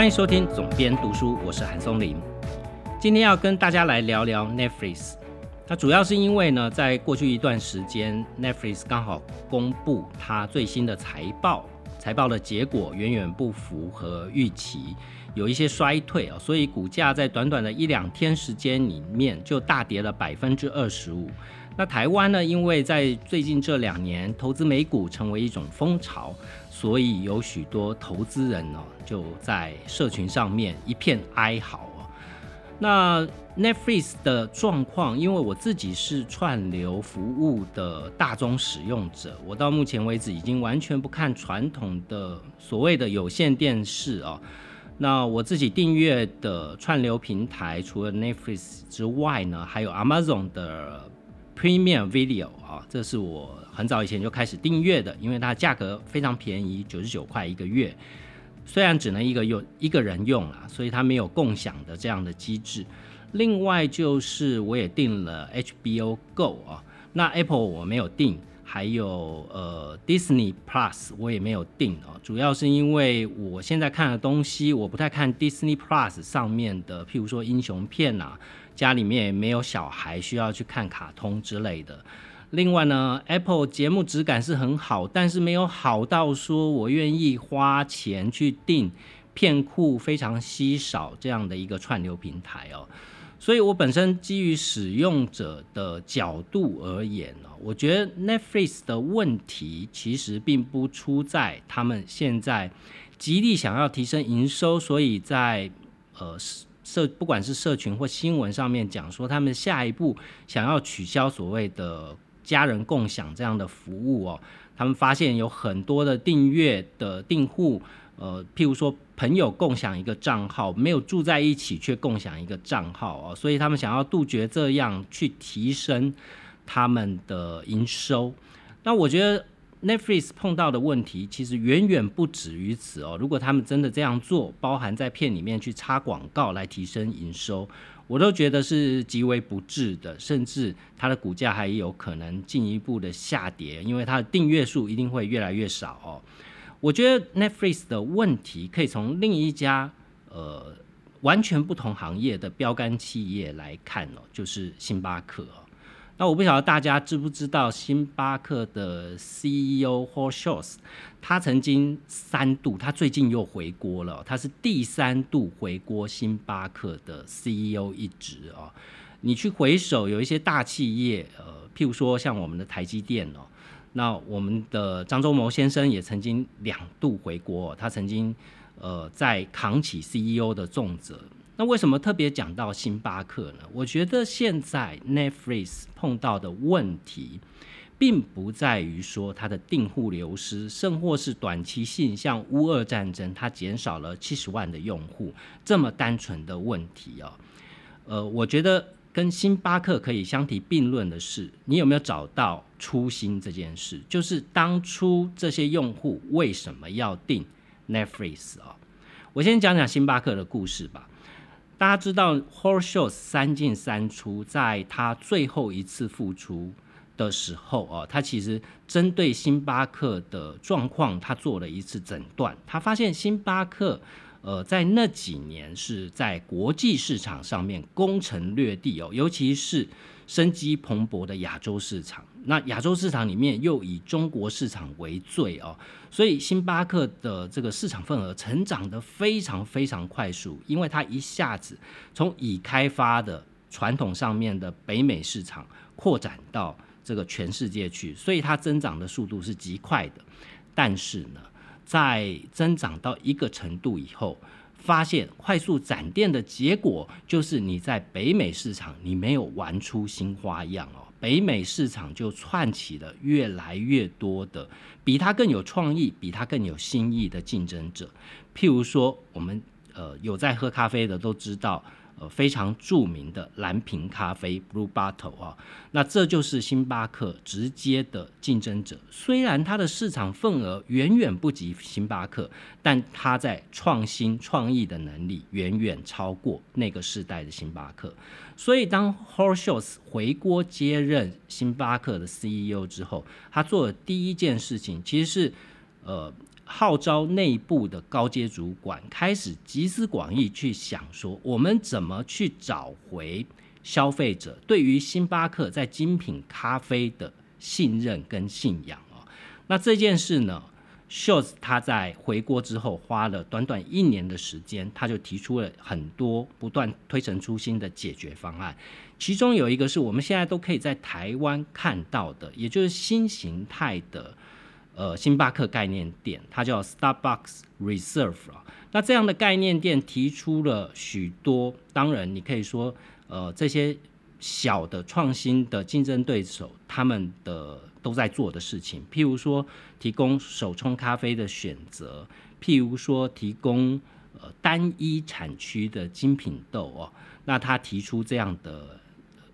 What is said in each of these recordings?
欢迎收听总编读书，我是韩松林。今天要跟大家来聊聊 Netflix。那主要是因为呢，在过去一段时间，Netflix 刚好公布它最新的财报，财报的结果远远不符合预期，有一些衰退啊，所以股价在短短的一两天时间里面就大跌了百分之二十五。那台湾呢，因为在最近这两年投资美股成为一种风潮，所以有许多投资人呢就在社群上面一片哀嚎哦。那 Netflix 的状况，因为我自己是串流服务的大宗使用者，我到目前为止已经完全不看传统的所谓的有线电视哦。那我自己订阅的串流平台，除了 Netflix 之外呢，还有 Amazon 的 Premium Video 啊，这是我很早以前就开始订阅的，因为它价格非常便宜，九十九块一个月。虽然只能一个用一个人用啊，所以它没有共享的这样的机制。另外就是我也订了 HBO Go 啊，那 Apple 我没有订，还有呃 Disney Plus 我也没有订啊。主要是因为我现在看的东西，我不太看 Disney Plus 上面的，譬如说英雄片啊，家里面没有小孩需要去看卡通之类的。另外呢，Apple 节目质感是很好，但是没有好到说我愿意花钱去订片库非常稀少这样的一个串流平台哦。所以我本身基于使用者的角度而言呢，我觉得 Netflix 的问题其实并不出在他们现在极力想要提升营收，所以在呃社不管是社群或新闻上面讲说他们下一步想要取消所谓的。家人共享这样的服务哦，他们发现有很多的订阅的订户，呃，譬如说朋友共享一个账号，没有住在一起却共享一个账号哦，所以他们想要杜绝这样去提升他们的营收。那我觉得 Netflix 碰到的问题其实远远不止于此哦。如果他们真的这样做，包含在片里面去插广告来提升营收。我都觉得是极为不智的，甚至它的股价还有可能进一步的下跌，因为它的订阅数一定会越来越少哦。我觉得 Netflix 的问题可以从另一家呃完全不同行业的标杆企业来看哦，就是星巴克哦。那我不晓得大家知不知道，星巴克的 CEO Hor s h o s 他曾经三度，他最近又回国了，他是第三度回国星巴克的 CEO 一职哦。你去回首有一些大企业，呃，譬如说像我们的台积电哦，那我们的张忠谋先生也曾经两度回国，他曾经呃在扛起 CEO 的重责。那为什么特别讲到星巴克呢？我觉得现在 Netflix 碰到的问题，并不在于说它的订户流失，甚或是短期性，像乌俄战争，它减少了七十万的用户这么单纯的问题哦。呃，我觉得跟星巴克可以相提并论的是，你有没有找到初心这件事？就是当初这些用户为什么要订 Netflix 哦？我先讲讲星巴克的故事吧。大家知道 h o r s h o w s 三进三出，在他最后一次复出的时候哦，他其实针对星巴克的状况，他做了一次诊断。他发现星巴克，呃，在那几年是在国际市场上面攻城略地哦，尤其是生机蓬勃的亚洲市场。那亚洲市场里面又以中国市场为最哦，所以星巴克的这个市场份额成长得非常非常快速，因为它一下子从已开发的传统上面的北美市场扩展到这个全世界去，所以它增长的速度是极快的。但是呢，在增长到一个程度以后，发现快速展店的结果就是你在北美市场你没有玩出新花样哦。北美市场就串起了越来越多的比它更有创意、比它更有新意的竞争者。譬如说，我们呃有在喝咖啡的都知道。呃，非常著名的蓝瓶咖啡 （Blue Bottle） 啊，那这就是星巴克直接的竞争者。虽然它的市场份额远远不及星巴克，但它在创新创意的能力远远超过那个时代的星巴克。所以，当 h o r s h o s 回国接任星巴克的 CEO 之后，他做的第一件事情其实是呃。号召内部的高阶主管开始集思广益去想说，我们怎么去找回消费者对于星巴克在精品咖啡的信任跟信仰哦。那这件事呢？秀斯他在回国之后花了短短一年的时间，他就提出了很多不断推陈出新的解决方案。其中有一个是我们现在都可以在台湾看到的，也就是新形态的呃星巴克概念店，它叫 Starbucks Reserve 啊。那这样的概念店提出了许多，当然你可以说呃这些小的创新的竞争对手他们的。都在做的事情，譬如说提供手冲咖啡的选择，譬如说提供呃单一产区的精品豆哦，那他提出这样的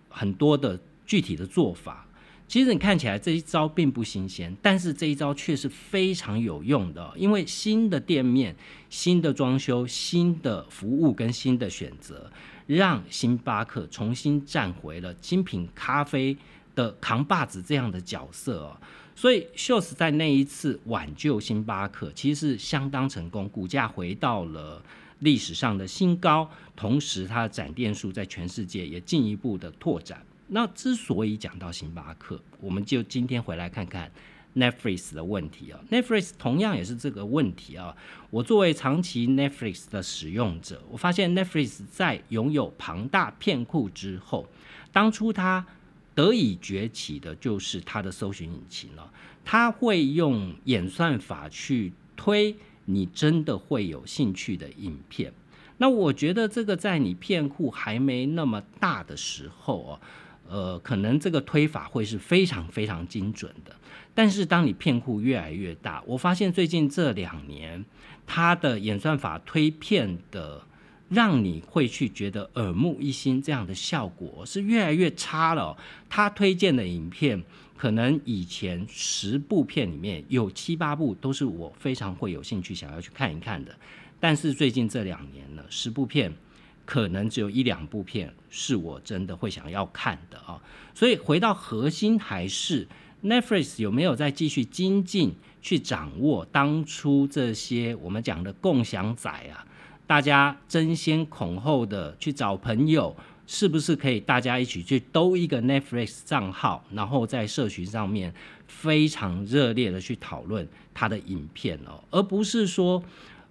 很多的具体的做法，其实你看起来这一招并不新鲜，但是这一招却是非常有用的，因为新的店面、新的装修、新的服务跟新的选择，让星巴克重新站回了精品咖啡。的扛把子这样的角色，所以秀斯在那一次挽救星巴克，其实是相当成功，股价回到了历史上的新高，同时它的展店数在全世界也进一步的拓展。那之所以讲到星巴克，我们就今天回来看看 Netflix 的问题啊，Netflix 同样也是这个问题啊。我作为长期 Netflix 的使用者，我发现 Netflix 在拥有庞大片库之后，当初它得以崛起的就是它的搜寻引擎了，它会用演算法去推你真的会有兴趣的影片。那我觉得这个在你片库还没那么大的时候哦，呃，可能这个推法会是非常非常精准的。但是当你片库越来越大，我发现最近这两年它的演算法推片的。让你会去觉得耳目一新，这样的效果是越来越差了。他推荐的影片，可能以前十部片里面有七八部都是我非常会有兴趣想要去看一看的，但是最近这两年呢，十部片可能只有一两部片是我真的会想要看的啊。所以回到核心，还是 Netflix 有没有在继续精进，去掌握当初这些我们讲的共享仔啊？大家争先恐后的去找朋友，是不是可以大家一起去兜一个 Netflix 账号，然后在社群上面非常热烈的去讨论他的影片哦，而不是说，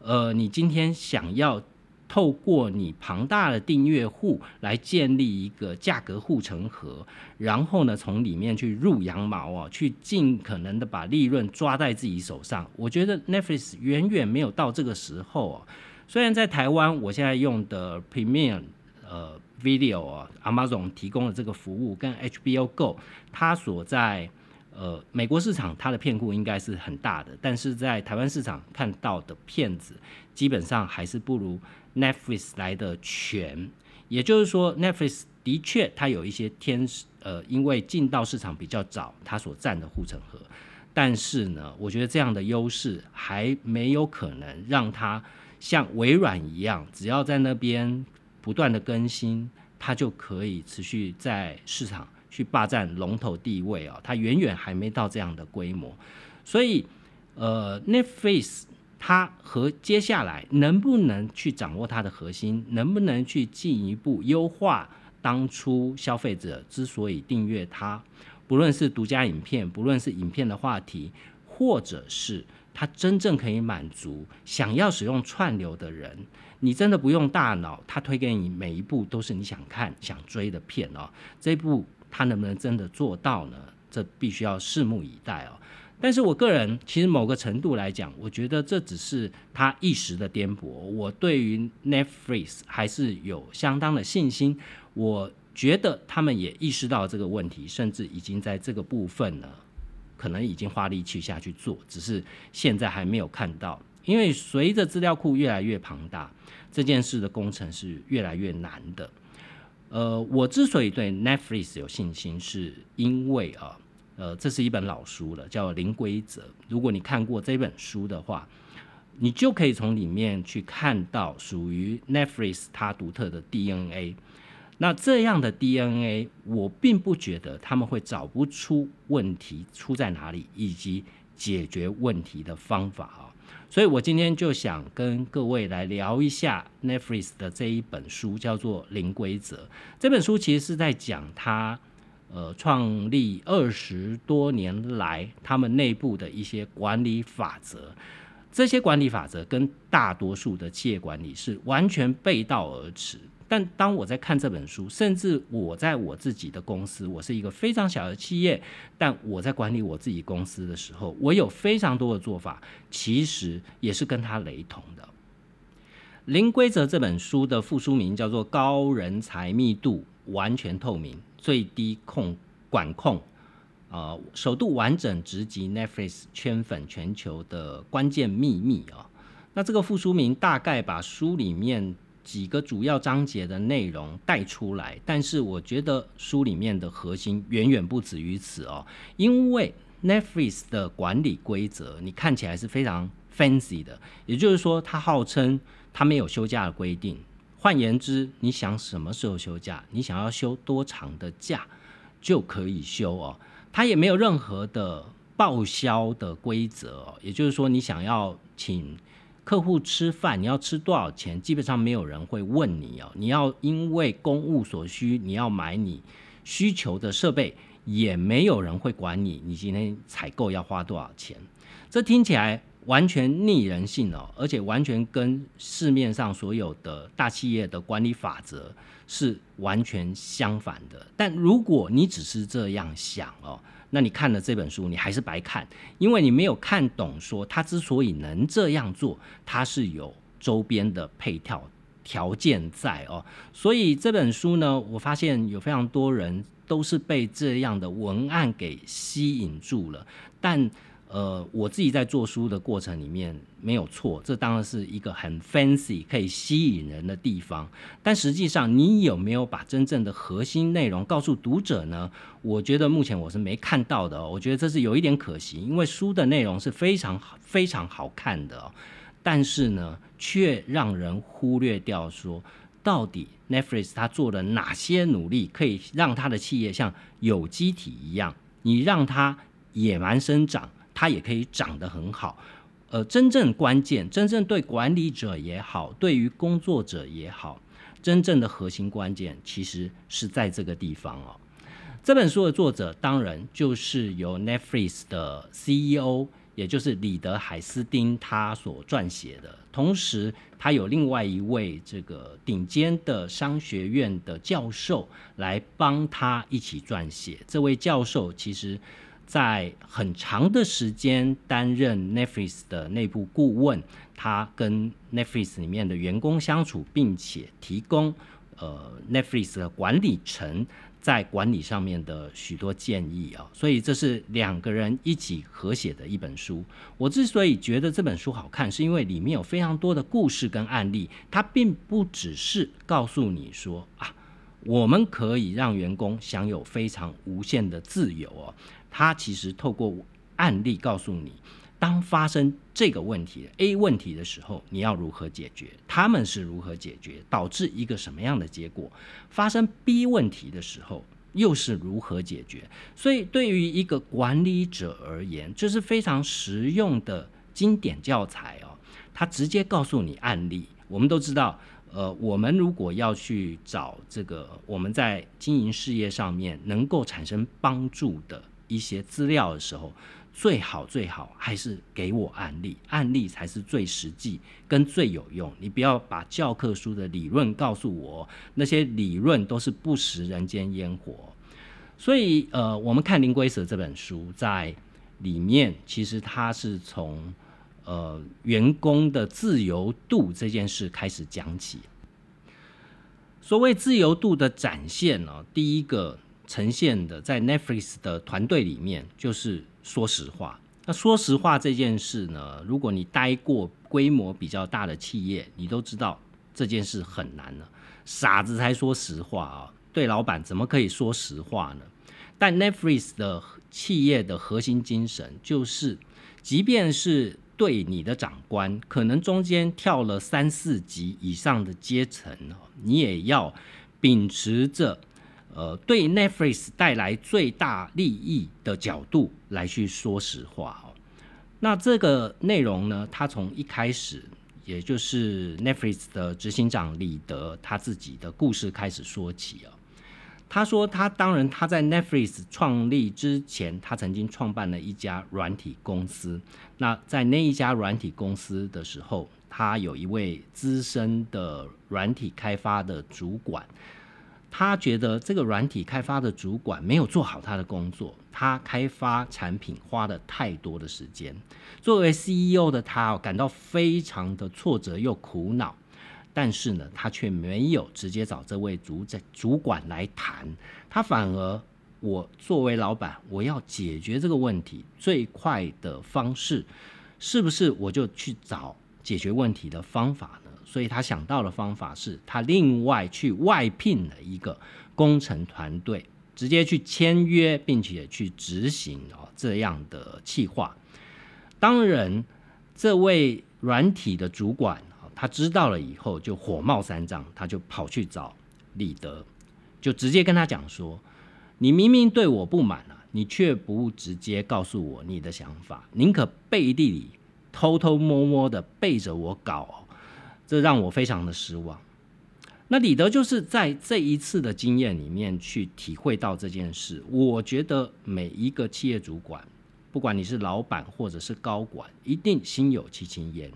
呃，你今天想要透过你庞大的订阅户来建立一个价格护城河，然后呢从里面去入羊毛啊，去尽可能的把利润抓在自己手上。我觉得 Netflix 远远没有到这个时候啊。虽然在台湾，我现在用的 Premium 呃 Video 啊，Amazon 提供的这个服务跟 HBO Go，它所在呃美国市场它的片库应该是很大的，但是在台湾市场看到的片子基本上还是不如 Netflix 来的全。也就是说，Netflix 的确它有一些天呃，因为进到市场比较早，它所占的护城河。但是呢，我觉得这样的优势还没有可能让它。像微软一样，只要在那边不断的更新，它就可以持续在市场去霸占龙头地位啊！它远远还没到这样的规模，所以呃，Netflix 它和接下来能不能去掌握它的核心，能不能去进一步优化当初消费者之所以订阅它，不论是独家影片，不论是影片的话题，或者是。它真正可以满足想要使用串流的人，你真的不用大脑，它推给你每一部都是你想看、想追的片哦。这部它能不能真的做到呢？这必须要拭目以待哦。但是我个人其实某个程度来讲，我觉得这只是它一时的颠簸。我对于 Netflix 还是有相当的信心。我觉得他们也意识到这个问题，甚至已经在这个部分呢。可能已经花力气下去做，只是现在还没有看到。因为随着资料库越来越庞大，这件事的工程是越来越难的。呃，我之所以对 Netflix 有信心，是因为啊，呃这是一本老书了，叫《零规则》。如果你看过这本书的话，你就可以从里面去看到属于 Netflix 它独特的 DNA。那这样的 DNA，我并不觉得他们会找不出问题出在哪里，以及解决问题的方法啊。所以我今天就想跟各位来聊一下 Netflix 的这一本书，叫做《零规则》。这本书其实是在讲它呃创立二十多年来他们内部的一些管理法则。这些管理法则跟大多数的企业管理是完全背道而驰。但当我在看这本书，甚至我在我自己的公司，我是一个非常小的企业，但我在管理我自己公司的时候，我有非常多的做法，其实也是跟他雷同的。《零规则》这本书的副书名叫做《高人才密度、完全透明、最低控管控》。呃，首度完整直击 Netflix 圈粉全球的关键秘密啊。那这个副书名大概把书里面几个主要章节的内容带出来，但是我觉得书里面的核心远远不止于此哦。因为 Netflix 的管理规则，你看起来是非常 fancy 的，也就是说，它号称它没有休假的规定。换言之，你想什么时候休假，你想要休多长的假就可以休哦。它也没有任何的报销的规则哦，也就是说，你想要请客户吃饭，你要吃多少钱，基本上没有人会问你哦。你要因为公务所需，你要买你需求的设备，也没有人会管你，你今天采购要花多少钱。这听起来完全逆人性哦，而且完全跟市面上所有的大企业的管理法则。是完全相反的。但如果你只是这样想哦，那你看了这本书，你还是白看，因为你没有看懂说他之所以能这样做，他是有周边的配套条件在哦。所以这本书呢，我发现有非常多人都是被这样的文案给吸引住了，但。呃，我自己在做书的过程里面没有错，这当然是一个很 fancy 可以吸引人的地方。但实际上，你有没有把真正的核心内容告诉读者呢？我觉得目前我是没看到的。哦我觉得这是有一点可惜，因为书的内容是非常非常好看的，但是呢，却让人忽略掉说，到底 Netflix 它做了哪些努力，可以让它的企业像有机体一样，你让它野蛮生长。它也可以长得很好，呃，真正关键，真正对管理者也好，对于工作者也好，真正的核心关键其实是在这个地方哦。这本书的作者当然就是由 Netflix 的 CEO，也就是李德海斯丁他所撰写的，同时他有另外一位这个顶尖的商学院的教授来帮他一起撰写。这位教授其实。在很长的时间担任 Netflix 的内部顾问，他跟 Netflix 里面的员工相处，并且提供呃 Netflix 的管理层在管理上面的许多建议啊，所以这是两个人一起合写的一本书。我之所以觉得这本书好看，是因为里面有非常多的故事跟案例，它并不只是告诉你说啊，我们可以让员工享有非常无限的自由哦。他其实透过案例告诉你，当发生这个问题 A 问题的时候，你要如何解决？他们是如何解决，导致一个什么样的结果？发生 B 问题的时候，又是如何解决？所以，对于一个管理者而言，这是非常实用的经典教材哦。他直接告诉你案例。我们都知道，呃，我们如果要去找这个我们在经营事业上面能够产生帮助的。一些资料的时候，最好最好还是给我案例，案例才是最实际跟最有用。你不要把教科书的理论告诉我，那些理论都是不食人间烟火。所以，呃，我们看《灵龟蛇》这本书，在里面其实它是从呃员工的自由度这件事开始讲起。所谓自由度的展现呢，第一个。呈现的在 Netflix 的团队里面，就是说实话。那说实话这件事呢，如果你待过规模比较大的企业，你都知道这件事很难了。傻子才说实话啊！对老板怎么可以说实话呢？但 Netflix 的企业的核心精神就是，即便是对你的长官，可能中间跳了三四级以上的阶层你也要秉持着。呃，对 Netflix 带来最大利益的角度来去说实话哦。那这个内容呢，他从一开始，也就是 Netflix 的执行长李德他自己的故事开始说起啊。他说，他当然他在 Netflix 创立之前，他曾经创办了一家软体公司。那在那一家软体公司的时候，他有一位资深的软体开发的主管。他觉得这个软体开发的主管没有做好他的工作，他开发产品花了太多的时间。作为 CEO 的他，感到非常的挫折又苦恼。但是呢，他却没有直接找这位主在主管来谈，他反而我作为老板，我要解决这个问题最快的方式，是不是我就去找解决问题的方法？所以他想到的方法是，他另外去外聘了一个工程团队，直接去签约，并且去执行哦这样的计划。当然，这位软体的主管啊，他知道了以后就火冒三丈，他就跑去找李德，就直接跟他讲说：“你明明对我不满了，你却不直接告诉我你的想法，宁可背地里偷偷摸摸的背着我搞。”这让我非常的失望。那李德就是在这一次的经验里面去体会到这件事。我觉得每一个企业主管，不管你是老板或者是高管，一定心有戚戚焉。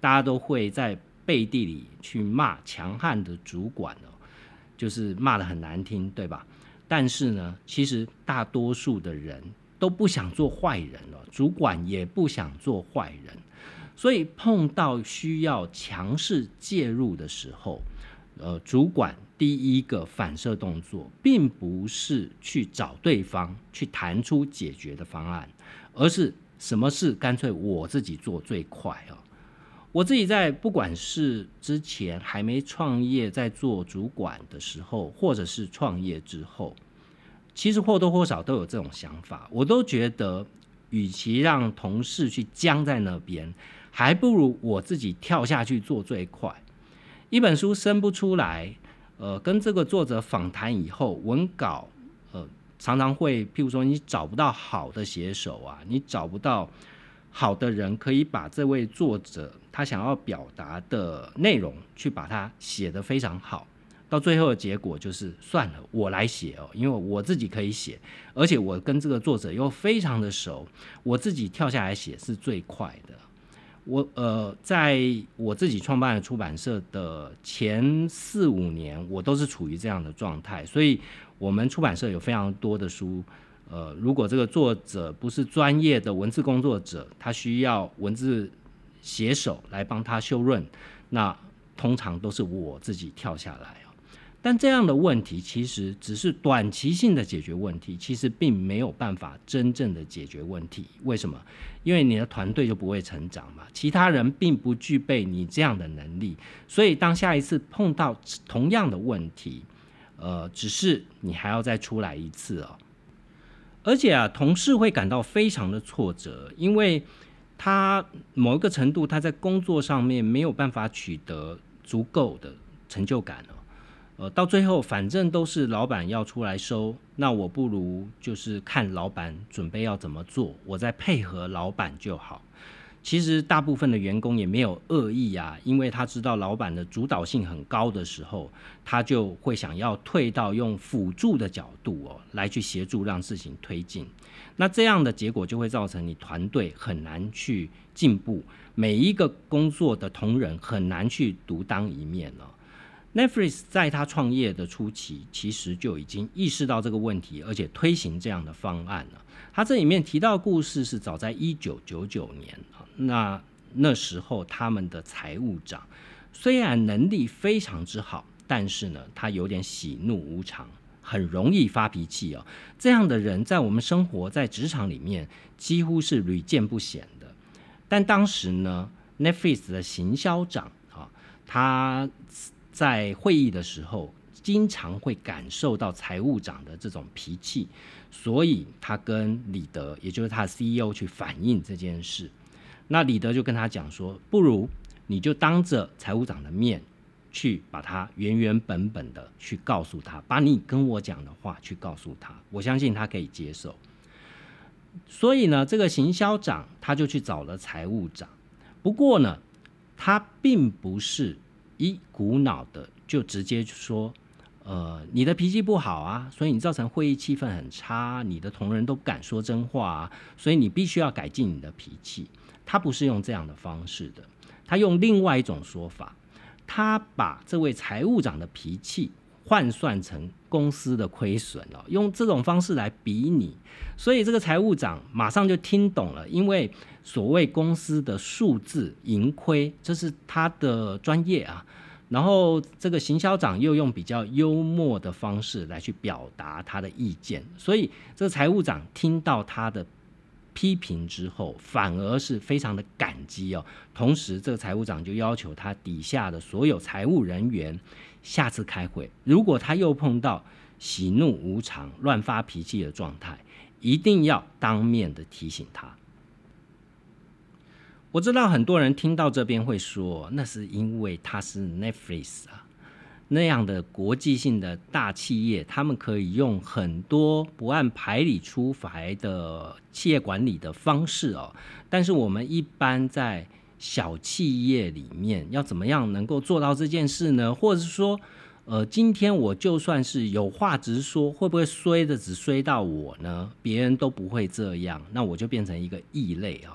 大家都会在背地里去骂强悍的主管哦，就是骂的很难听，对吧？但是呢，其实大多数的人都不想做坏人了，主管也不想做坏人。所以碰到需要强势介入的时候，呃，主管第一个反射动作，并不是去找对方去谈出解决的方案，而是什么事干脆我自己做最快哦！我自己在不管是之前还没创业在做主管的时候，或者是创业之后，其实或多或少都有这种想法。我都觉得，与其让同事去僵在那边。还不如我自己跳下去做最快。一本书生不出来，呃，跟这个作者访谈以后，文稿，呃，常常会，譬如说你找不到好的写手啊，你找不到好的人可以把这位作者他想要表达的内容去把它写得非常好，到最后的结果就是算了，我来写哦，因为我自己可以写，而且我跟这个作者又非常的熟，我自己跳下来写是最快的。我呃，在我自己创办的出版社的前四五年，我都是处于这样的状态，所以我们出版社有非常多的书。呃，如果这个作者不是专业的文字工作者，他需要文字写手来帮他修润，那通常都是我自己跳下来。但这样的问题其实只是短期性的解决问题，其实并没有办法真正的解决问题。为什么？因为你的团队就不会成长嘛，其他人并不具备你这样的能力，所以当下一次碰到同样的问题，呃，只是你还要再出来一次哦。而且啊，同事会感到非常的挫折，因为他某一个程度他在工作上面没有办法取得足够的成就感哦。呃，到最后反正都是老板要出来收，那我不如就是看老板准备要怎么做，我再配合老板就好。其实大部分的员工也没有恶意啊，因为他知道老板的主导性很高的时候，他就会想要退到用辅助的角度哦，来去协助让事情推进。那这样的结果就会造成你团队很难去进步，每一个工作的同仁很难去独当一面了。Netflix 在他创业的初期，其实就已经意识到这个问题，而且推行这样的方案了。他这里面提到故事是早在一九九九年啊，那那时候他们的财务长虽然能力非常之好，但是呢，他有点喜怒无常，很容易发脾气哦。这样的人在我们生活在职场里面几乎是屡见不鲜的。但当时呢，Netflix 的行销长啊，他。在会议的时候，经常会感受到财务长的这种脾气，所以他跟李德，也就是他 CEO 去反映这件事。那李德就跟他讲说：“不如你就当着财务长的面，去把他原原本本的去告诉他，把你跟我讲的话去告诉他，我相信他可以接受。”所以呢，这个行销长他就去找了财务长。不过呢，他并不是一股脑的就直接说，呃，你的脾气不好啊，所以你造成会议气氛很差，你的同仁都不敢说真话啊，所以你必须要改进你的脾气。他不是用这样的方式的，他用另外一种说法，他把这位财务长的脾气。换算成公司的亏损哦，用这种方式来比拟，所以这个财务长马上就听懂了，因为所谓公司的数字盈亏，这是他的专业啊。然后这个行销长又用比较幽默的方式来去表达他的意见，所以这个财务长听到他的批评之后，反而是非常的感激哦。同时，这个财务长就要求他底下的所有财务人员。下次开会，如果他又碰到喜怒无常、乱发脾气的状态，一定要当面的提醒他。我知道很多人听到这边会说，那是因为他是 Netflix 啊那样的国际性的大企业，他们可以用很多不按牌理出牌的企业管理的方式哦。但是我们一般在小企业里面要怎么样能够做到这件事呢？或者是说，呃，今天我就算是有话直说，会不会衰的只衰到我呢？别人都不会这样，那我就变成一个异类啊。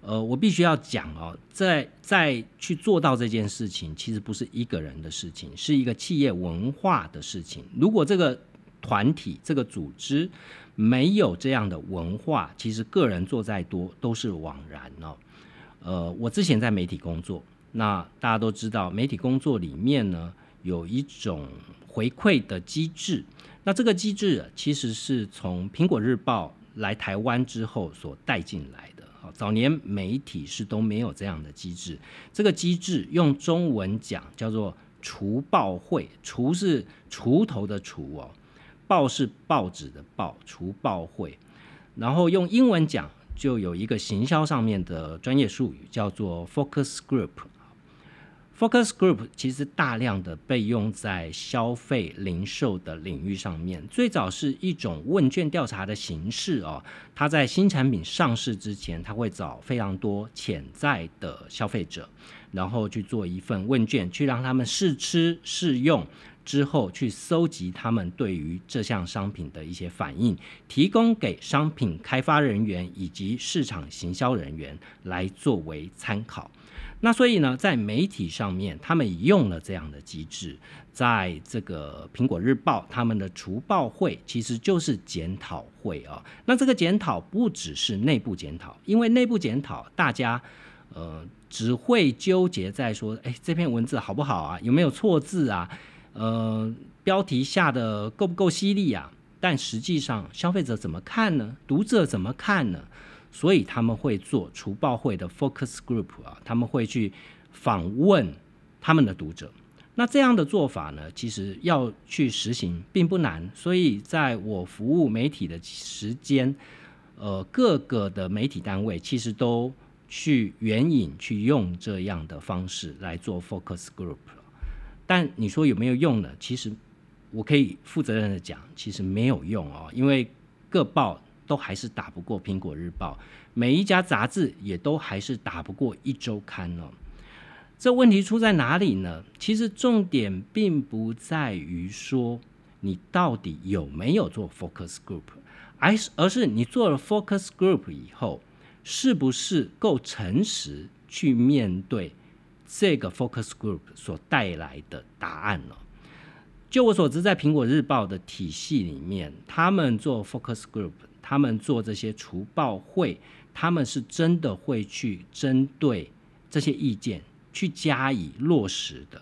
呃，我必须要讲哦，在在去做到这件事情，其实不是一个人的事情，是一个企业文化的事情。如果这个团体、这个组织没有这样的文化，其实个人做再多都是枉然哦。呃，我之前在媒体工作，那大家都知道，媒体工作里面呢有一种回馈的机制。那这个机制其实是从苹果日报来台湾之后所带进来的。早年媒体是都没有这样的机制。这个机制用中文讲叫做“除报会”，“除”是锄头的“锄”哦，“报”是报纸的“报”，除报会。然后用英文讲。就有一个行销上面的专业术语，叫做 focus group。Focus group 其实大量的被用在消费零售的领域上面。最早是一种问卷调查的形式哦，它在新产品上市之前，它会找非常多潜在的消费者，然后去做一份问卷，去让他们试吃试用。之后去搜集他们对于这项商品的一些反应，提供给商品开发人员以及市场行销人员来作为参考。那所以呢，在媒体上面，他们用了这样的机制，在这个苹果日报他们的除报会其实就是检讨会啊。那这个检讨不只是内部检讨，因为内部检讨大家呃只会纠结在说，哎，这篇文字好不好啊？有没有错字啊？呃，标题下的够不够犀利啊？但实际上，消费者怎么看呢？读者怎么看呢？所以他们会做除暴会的 focus group 啊，他们会去访问他们的读者。那这样的做法呢，其实要去实行并不难。所以在我服务媒体的时间，呃，各个的媒体单位其实都去援引去用这样的方式来做 focus group。但你说有没有用呢？其实我可以负责任的讲，其实没有用哦，因为各报都还是打不过《苹果日报》，每一家杂志也都还是打不过《一周刊》哦。这问题出在哪里呢？其实重点并不在于说你到底有没有做 focus group，而是而是你做了 focus group 以后，是不是够诚实去面对。这个 focus group 所带来的答案呢。就我所知，在苹果日报的体系里面，他们做 focus group，他们做这些除报会，他们是真的会去针对这些意见去加以落实的。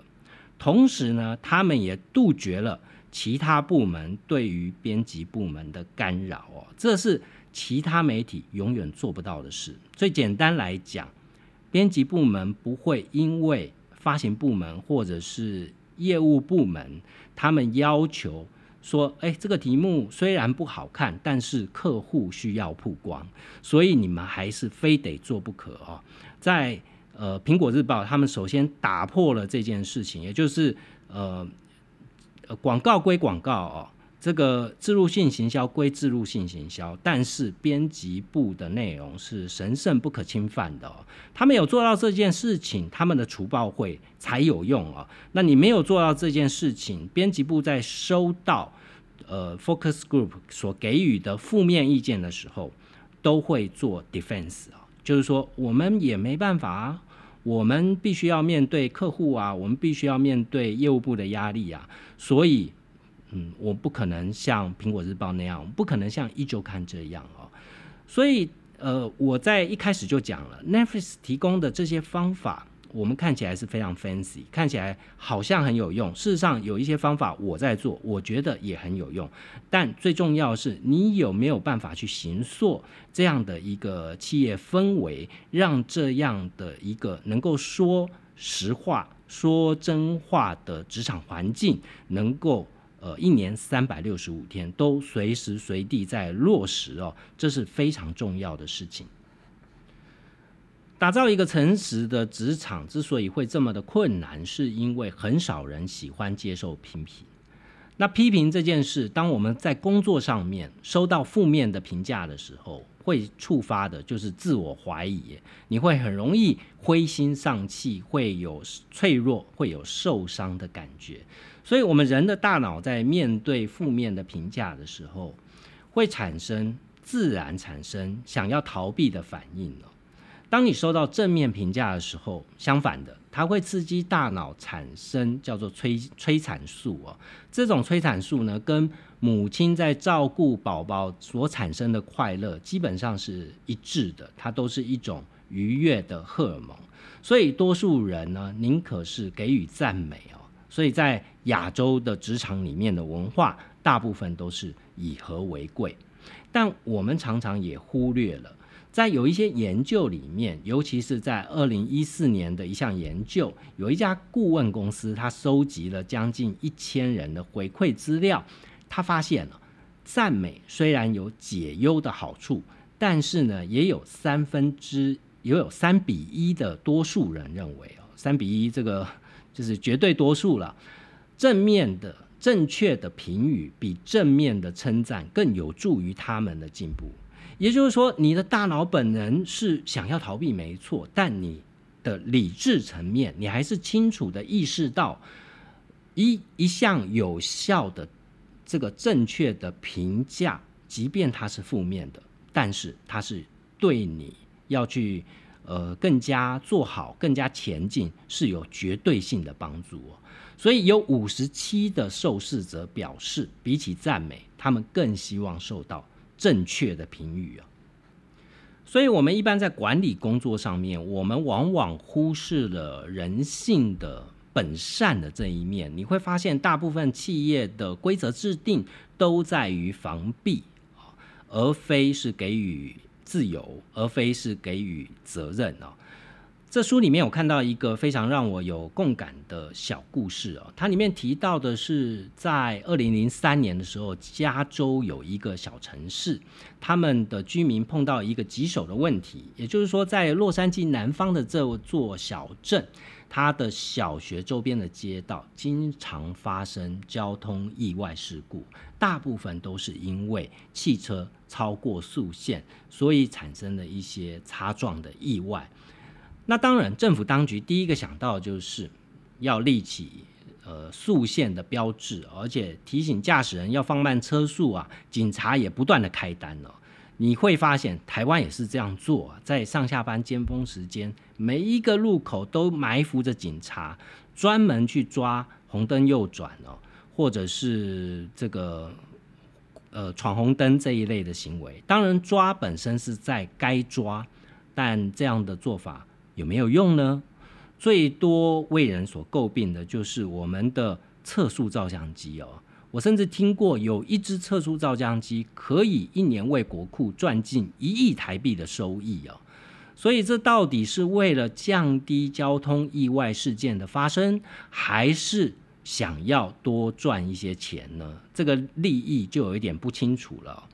同时呢，他们也杜绝了其他部门对于编辑部门的干扰哦，这是其他媒体永远做不到的事。最简单来讲。编辑部门不会因为发行部门或者是业务部门，他们要求说，哎，这个题目虽然不好看，但是客户需要曝光，所以你们还是非得做不可哦。在呃苹果日报，他们首先打破了这件事情，也就是呃广告归广告哦。这个自入性行销归自入性行销，但是编辑部的内容是神圣不可侵犯的。他们有做到这件事情，他们的除暴会才有用哦。那你没有做到这件事情，编辑部在收到呃 focus group 所给予的负面意见的时候，都会做 defense 啊，就是说我们也没办法啊，我们必须要面对客户啊，我们必须要面对业务部的压力啊，所以。嗯，我不可能像苹果日报那样，不可能像一周刊这样哦。所以，呃，我在一开始就讲了，Netflix 提供的这些方法，我们看起来是非常 fancy，看起来好像很有用。事实上，有一些方法我在做，我觉得也很有用。但最重要的是，你有没有办法去行塑这样的一个企业氛围，让这样的一个能够说实话、说真话的职场环境能够。呃，一年三百六十五天都随时随地在落实哦，这是非常重要的事情。打造一个诚实的职场之所以会这么的困难，是因为很少人喜欢接受批评。那批评这件事，当我们在工作上面收到负面的评价的时候，会触发的就是自我怀疑，你会很容易灰心丧气，会有脆弱，会有受伤的感觉。所以，我们人的大脑在面对负面的评价的时候，会产生自然产生想要逃避的反应了。当你收到正面评价的时候，相反的，它会刺激大脑产生叫做催催产素哦。这种催产素呢，跟母亲在照顾宝宝所产生的快乐基本上是一致的，它都是一种愉悦的荷尔蒙。所以，多数人呢，宁可是给予赞美哦。所以在亚洲的职场里面的文化，大部分都是以和为贵，但我们常常也忽略了，在有一些研究里面，尤其是在二零一四年的一项研究，有一家顾问公司，他收集了将近一千人的回馈资料，他发现了赞美虽然有解忧的好处，但是呢，也有三分之也有三比一的多数人认为哦，三比一这个。就是绝对多数了，正面的、正确的评语比正面的称赞更有助于他们的进步。也就是说，你的大脑本能是想要逃避，没错，但你的理智层面，你还是清楚的意识到，一一项有效的这个正确的评价，即便它是负面的，但是它是对你要去。呃，更加做好，更加前进，是有绝对性的帮助哦。所以有五十七的受试者表示，比起赞美，他们更希望受到正确的评语啊。所以，我们一般在管理工作上面，我们往往忽视了人性的本善的这一面。你会发现，大部分企业的规则制定都在于防弊啊，而非是给予。自由，而非是给予责任哦。这书里面有看到一个非常让我有共感的小故事哦。它里面提到的是，在二零零三年的时候，加州有一个小城市，他们的居民碰到一个棘手的问题，也就是说，在洛杉矶南方的这座小镇。它的小学周边的街道经常发生交通意外事故，大部分都是因为汽车超过速限，所以产生了一些擦撞的意外。那当然，政府当局第一个想到就是要立起呃速限的标志，而且提醒驾驶人要放慢车速啊。警察也不断的开单了。你会发现台湾也是这样做，啊在上下班尖峰时间，每一个路口都埋伏着警察，专门去抓红灯右转哦，或者是这个呃闯红灯这一类的行为。当然，抓本身是在该抓，但这样的做法有没有用呢？最多为人所诟病的就是我们的测速照相机哦。我甚至听过有一支测速照相机可以一年为国库赚进一亿台币的收益哦，所以这到底是为了降低交通意外事件的发生，还是想要多赚一些钱呢？这个利益就有一点不清楚了。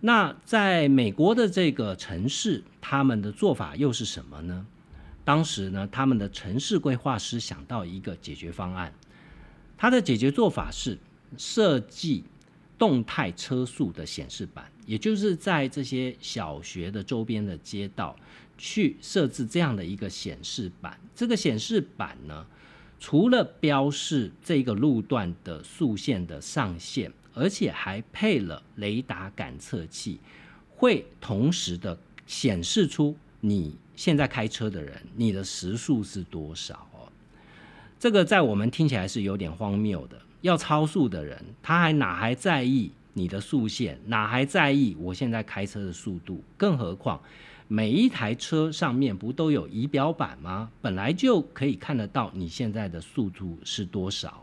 那在美国的这个城市，他们的做法又是什么呢？当时呢，他们的城市规划师想到一个解决方案，他的解决做法是。设计动态车速的显示板，也就是在这些小学的周边的街道去设置这样的一个显示板。这个显示板呢，除了标示这个路段的速线的上限，而且还配了雷达感测器，会同时的显示出你现在开车的人，你的时速是多少哦。这个在我们听起来是有点荒谬的。要超速的人，他还哪还在意你的速线，哪还在意我现在开车的速度？更何况，每一台车上面不都有仪表板吗？本来就可以看得到你现在的速度是多少。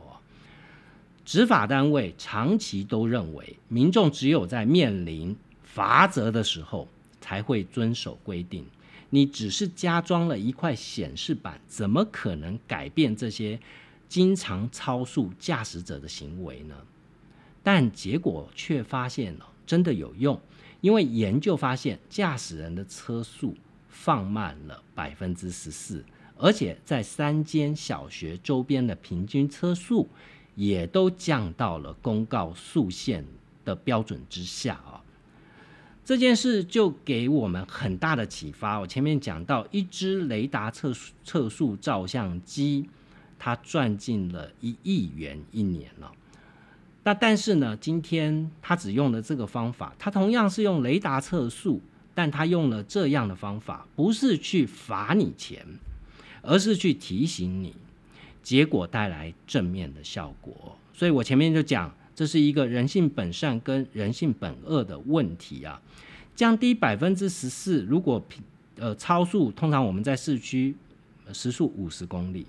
执法单位长期都认为，民众只有在面临罚则的时候才会遵守规定。你只是加装了一块显示板，怎么可能改变这些？经常超速驾驶者的行为呢？但结果却发现了真的有用，因为研究发现驾驶人的车速放慢了百分之十四，而且在三间小学周边的平均车速也都降到了公告速线的标准之下啊！这件事就给我们很大的启发。我前面讲到，一支雷达测测速照相机。它赚进了一亿元一年了，那但是呢，今天他只用了这个方法，他同样是用雷达测速，但他用了这样的方法，不是去罚你钱，而是去提醒你，结果带来正面的效果。所以我前面就讲，这是一个人性本善跟人性本恶的问题啊。降低百分之十四，如果呃超速，通常我们在市区时速五十公里。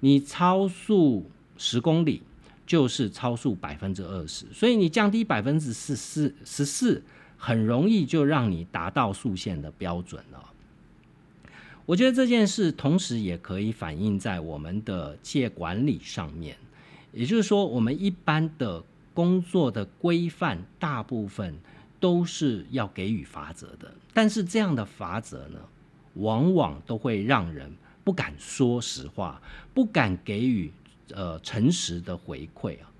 你超速十公里就是超速百分之二十，所以你降低百分之十四十四，很容易就让你达到速限的标准了。我觉得这件事同时也可以反映在我们的企业管理上面，也就是说，我们一般的工作的规范大部分都是要给予罚则的，但是这样的罚则呢，往往都会让人。不敢说实话，不敢给予呃诚实的回馈啊，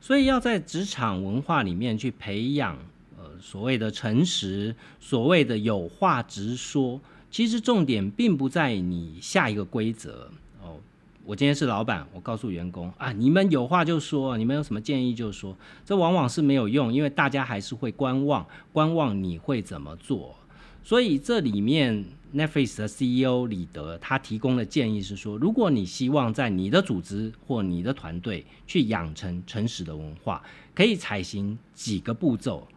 所以要在职场文化里面去培养呃所谓的诚实，所谓的有话直说。其实重点并不在你下一个规则哦。我今天是老板，我告诉员工啊，你们有话就说，你们有什么建议就说。这往往是没有用，因为大家还是会观望，观望你会怎么做。所以这里面。Netflix 的 CEO 李德他提供的建议是说，如果你希望在你的组织或你的团队去养成诚实的文化，可以采行几个步骤。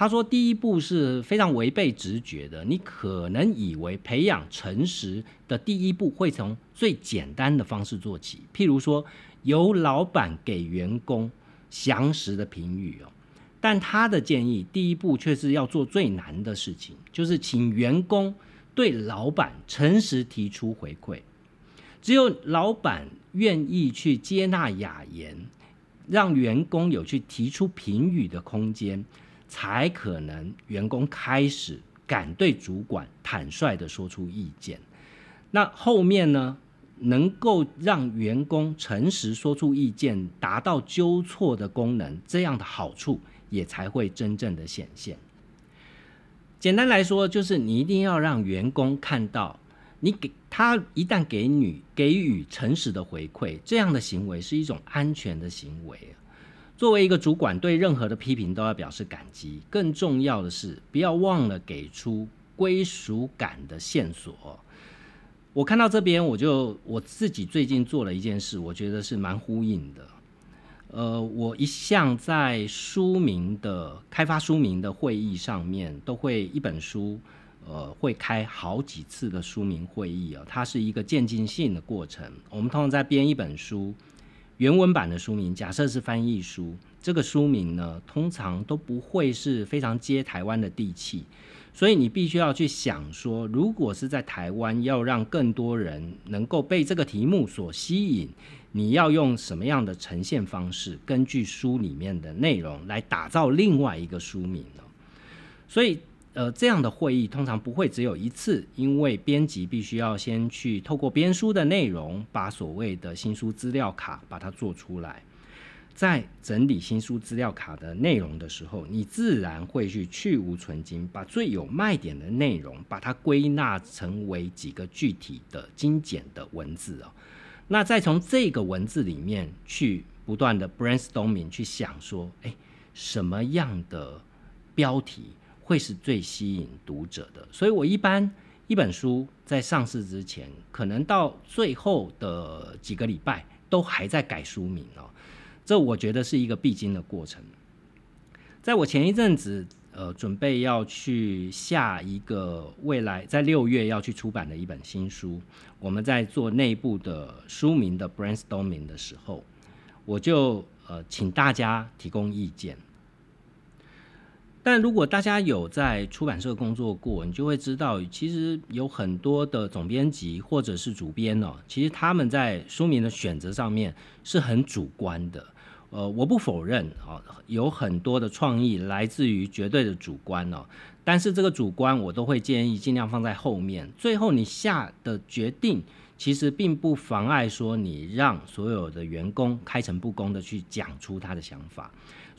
他说，第一步是非常违背直觉的，你可能以为培养诚实的第一步会从最简单的方式做起，譬如说由老板给员工详实的评语哦。但他的建议第一步却是要做最难的事情，就是请员工。对老板诚实提出回馈，只有老板愿意去接纳雅言，让员工有去提出评语的空间，才可能员工开始敢对主管坦率的说出意见。那后面呢，能够让员工诚实说出意见，达到纠错的功能，这样的好处也才会真正的显现。简单来说，就是你一定要让员工看到，你给他一旦给你给予诚实的回馈，这样的行为是一种安全的行为。作为一个主管，对任何的批评都要表示感激。更重要的是，不要忘了给出归属感的线索。我看到这边，我就我自己最近做了一件事，我觉得是蛮呼应的。呃，我一向在书名的开发书名的会议上面，都会一本书，呃，会开好几次的书名会议啊。它是一个渐进性的过程。我们通常在编一本书，原文版的书名，假设是翻译书，这个书名呢，通常都不会是非常接台湾的地气。所以你必须要去想说，如果是在台湾，要让更多人能够被这个题目所吸引。你要用什么样的呈现方式？根据书里面的内容来打造另外一个书名呢？所以，呃，这样的会议通常不会只有一次，因为编辑必须要先去透过编书的内容，把所谓的新书资料卡把它做出来。在整理新书资料卡的内容的时候，你自然会去去无存精，把最有卖点的内容，把它归纳成为几个具体的精简的文字哦。那再从这个文字里面去不断的 brainstorming，去想说，哎，什么样的标题会是最吸引读者的？所以我一般一本书在上市之前，可能到最后的几个礼拜都还在改书名哦。这我觉得是一个必经的过程。在我前一阵子，呃，准备要去下一个未来在六月要去出版的一本新书，我们在做内部的书名的 brainstorming 的时候，我就呃请大家提供意见。但如果大家有在出版社工作过，你就会知道，其实有很多的总编辑或者是主编哦，其实他们在书名的选择上面是很主观的。呃，我不否认啊，有很多的创意来自于绝对的主观哦，但是这个主观我都会建议尽量放在后面，最后你下的决定。其实并不妨碍说你让所有的员工开诚布公的去讲出他的想法，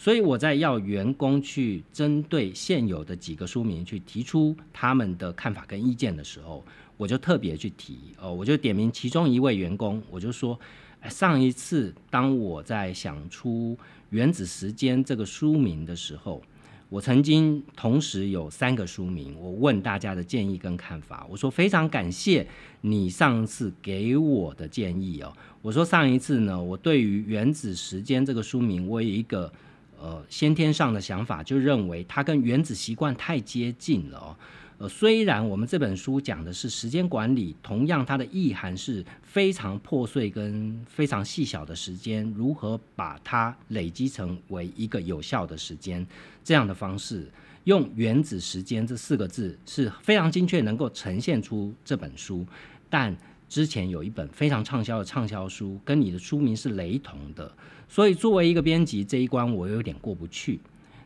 所以我在要员工去针对现有的几个书名去提出他们的看法跟意见的时候，我就特别去提哦，我就点名其中一位员工，我就说，上一次当我在想出《原子时间》这个书名的时候。我曾经同时有三个书名，我问大家的建议跟看法。我说非常感谢你上次给我的建议哦。我说上一次呢，我对于《原子时间》这个书名，我有一个呃先天上的想法，就认为它跟《原子习惯》太接近了。呃，虽然我们这本书讲的是时间管理，同样它的意涵是非常破碎跟非常细小的时间，如何把它累积成为一个有效的时间这样的方式，用原子时间这四个字是非常精确，能够呈现出这本书。但之前有一本非常畅销的畅销书，跟你的书名是雷同的，所以作为一个编辑，这一关我有点过不去。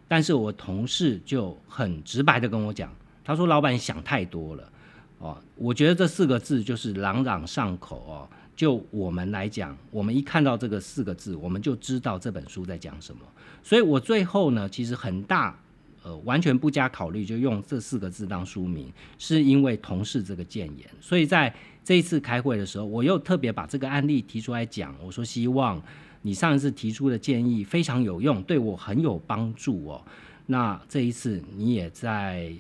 但是我同事就很直白的跟我讲。他说：“老板想太多了，哦，我觉得这四个字就是朗朗上口哦。就我们来讲，我们一看到这个四个字，我们就知道这本书在讲什么。所以我最后呢，其实很大，呃，完全不加考虑就用这四个字当书名，是因为同事这个谏言。所以在这一次开会的时候，我又特别把这个案例提出来讲。我说希望你上一次提出的建议非常有用，对我很有帮助哦。那这一次你也在。”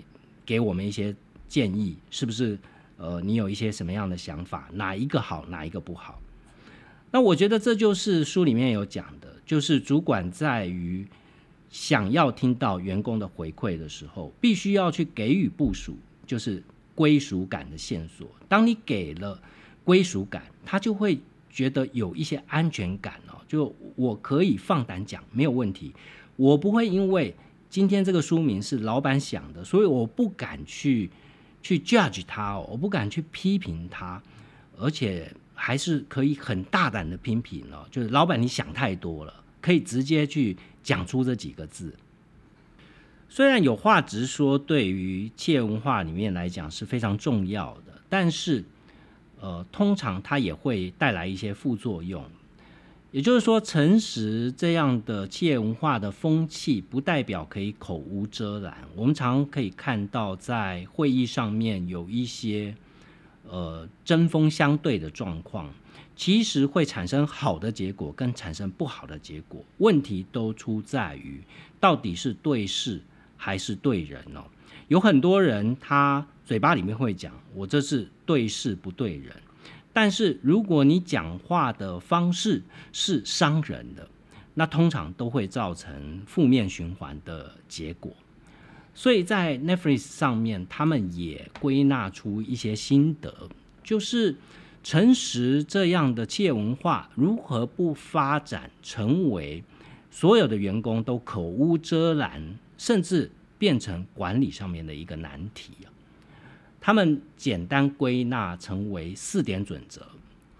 给我们一些建议，是不是？呃，你有一些什么样的想法？哪一个好，哪一个不好？那我觉得这就是书里面有讲的，就是主管在于想要听到员工的回馈的时候，必须要去给予部署，就是归属感的线索。当你给了归属感，他就会觉得有一些安全感哦，就我可以放胆讲，没有问题，我不会因为。今天这个书名是老板想的，所以我不敢去去 judge 他哦，我不敢去批评他，而且还是可以很大胆的批评哦，就是老板你想太多了，可以直接去讲出这几个字。虽然有话直说，对于企业文化里面来讲是非常重要的，但是呃，通常它也会带来一些副作用。也就是说，诚实这样的企业文化的风气，不代表可以口无遮拦。我们常可以看到，在会议上面有一些呃针锋相对的状况，其实会产生好的结果，跟产生不好的结果。问题都出在于，到底是对事还是对人哦？有很多人他嘴巴里面会讲，我这是对事不对人。但是如果你讲话的方式是伤人的，那通常都会造成负面循环的结果。所以在 Netflix 上面，他们也归纳出一些心得，就是诚实这样的企业文化如何不发展成为所有的员工都口无遮拦，甚至变成管理上面的一个难题啊。他们简单归纳成为四点准则，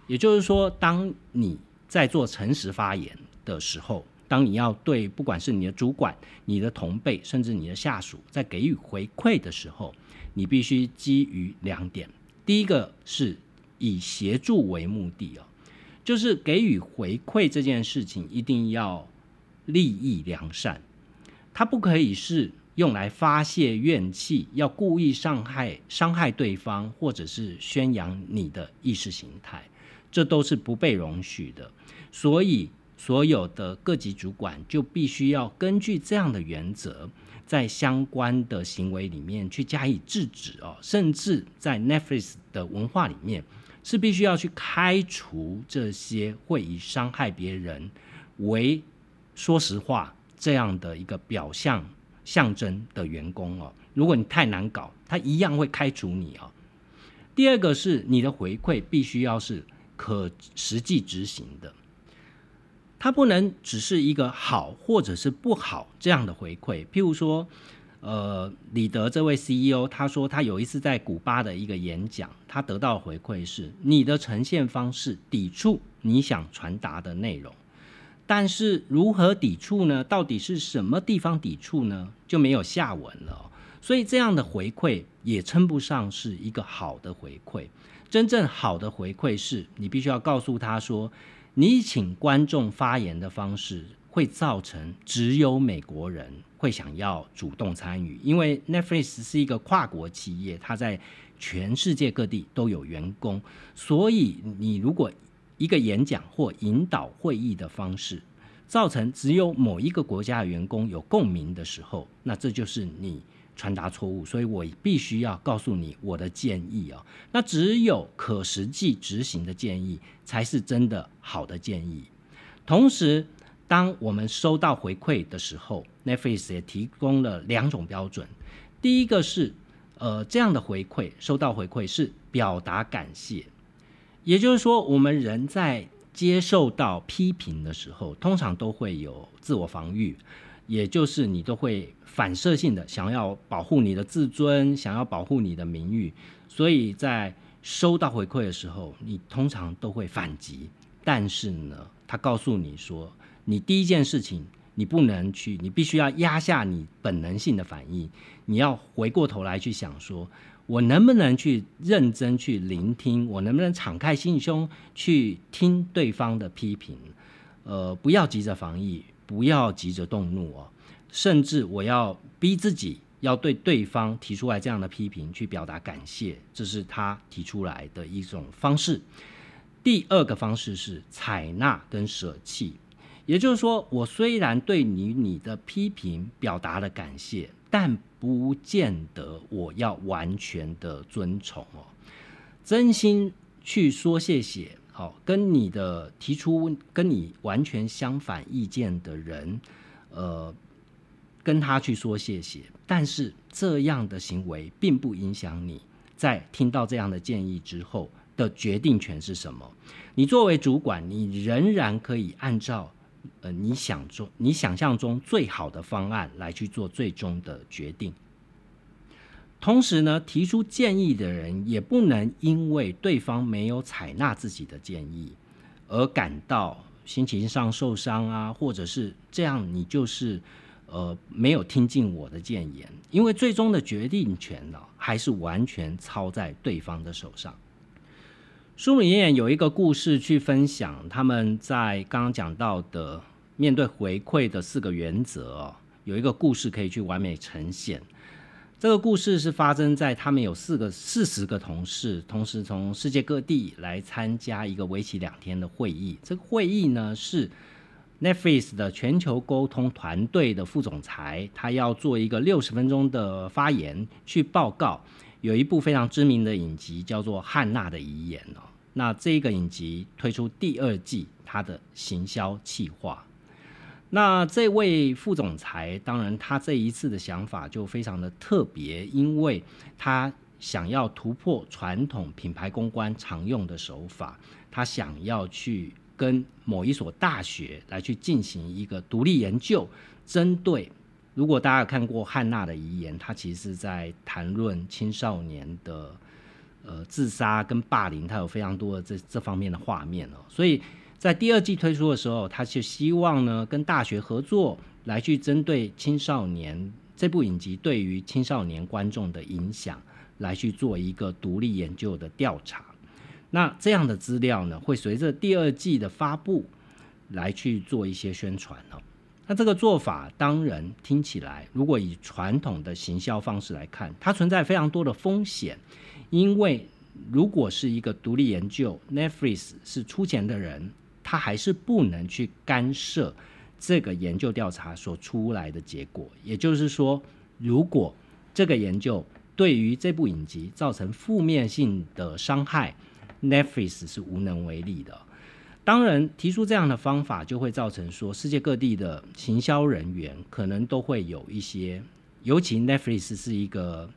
也就是说，当你在做诚实发言的时候，当你要对不管是你的主管、你的同辈，甚至你的下属，在给予回馈的时候，你必须基于两点。第一个是以协助为目的哦，就是给予回馈这件事情一定要利益良善，它不可以是用来发泄怨气，要故意伤害伤害对方，或者是宣扬你的意识形态，这都是不被容许的。所以，所有的各级主管就必须要根据这样的原则，在相关的行为里面去加以制止哦，甚至在 Netflix 的文化里面。是必须要去开除这些会以伤害别人为说实话这样的一个表象象征的员工哦。如果你太难搞，他一样会开除你哦。第二个是你的回馈必须要是可实际执行的，它不能只是一个好或者是不好这样的回馈。譬如说。呃，李德这位 CEO 他说，他有一次在古巴的一个演讲，他得到回馈是你的呈现方式抵触你想传达的内容，但是如何抵触呢？到底是什么地方抵触呢？就没有下文了。所以这样的回馈也称不上是一个好的回馈。真正好的回馈是你必须要告诉他说，你请观众发言的方式会造成只有美国人。会想要主动参与，因为 Netflix 是一个跨国企业，它在全世界各地都有员工，所以你如果一个演讲或引导会议的方式，造成只有某一个国家的员工有共鸣的时候，那这就是你传达错误。所以我必须要告诉你我的建议啊，那只有可实际执行的建议才是真的好的建议，同时。当我们收到回馈的时候，Netflix 也提供了两种标准。第一个是，呃，这样的回馈收到回馈是表达感谢，也就是说，我们人在接受到批评的时候，通常都会有自我防御，也就是你都会反射性的想要保护你的自尊，想要保护你的名誉，所以在收到回馈的时候，你通常都会反击。但是呢，他告诉你说。你第一件事情，你不能去，你必须要压下你本能性的反应，你要回过头来去想，说我能不能去认真去聆听，我能不能敞开心胸去听对方的批评，呃，不要急着防御，不要急着动怒哦，甚至我要逼自己要对对方提出来这样的批评去表达感谢，这是他提出来的一种方式。第二个方式是采纳跟舍弃。也就是说，我虽然对你你的批评表达了感谢，但不见得我要完全的遵从哦。真心去说谢谢，好，跟你的提出跟你完全相反意见的人，呃，跟他去说谢谢。但是这样的行为并不影响你在听到这样的建议之后的决定权是什么。你作为主管，你仍然可以按照。呃，你想中你想象中最好的方案来去做最终的决定。同时呢，提出建议的人也不能因为对方没有采纳自己的建议而感到心情上受伤啊，或者是这样，你就是呃没有听进我的谏言。因为最终的决定权呢，还是完全操在对方的手上。书里面有一个故事去分享，他们在刚刚讲到的面对回馈的四个原则，有一个故事可以去完美呈现。这个故事是发生在他们有四个四十个同事，同时从世界各地来参加一个为期两天的会议。这个会议呢是 Netflix 的全球沟通团队的副总裁，他要做一个六十分钟的发言，去报告。有一部非常知名的影集叫做《汉娜的遗言》哦，那这个影集推出第二季，它的行销企划。那这位副总裁，当然他这一次的想法就非常的特别，因为他想要突破传统品牌公关常用的手法，他想要去跟某一所大学来去进行一个独立研究，针对。如果大家有看过汉娜的遗言，她其实是在谈论青少年的呃自杀跟霸凌，她有非常多的这这方面的画面哦。所以在第二季推出的时候，他就希望呢跟大学合作，来去针对青少年这部影集对于青少年观众的影响，来去做一个独立研究的调查。那这样的资料呢，会随着第二季的发布来去做一些宣传哦。那这个做法当然听起来，如果以传统的行销方式来看，它存在非常多的风险，因为如果是一个独立研究，Netflix 是出钱的人，他还是不能去干涉这个研究调查所出来的结果。也就是说，如果这个研究对于这部影集造成负面性的伤害，Netflix 是无能为力的。当然，提出这样的方法就会造成说，世界各地的行销人员可能都会有一些，尤其 Netflix 是一个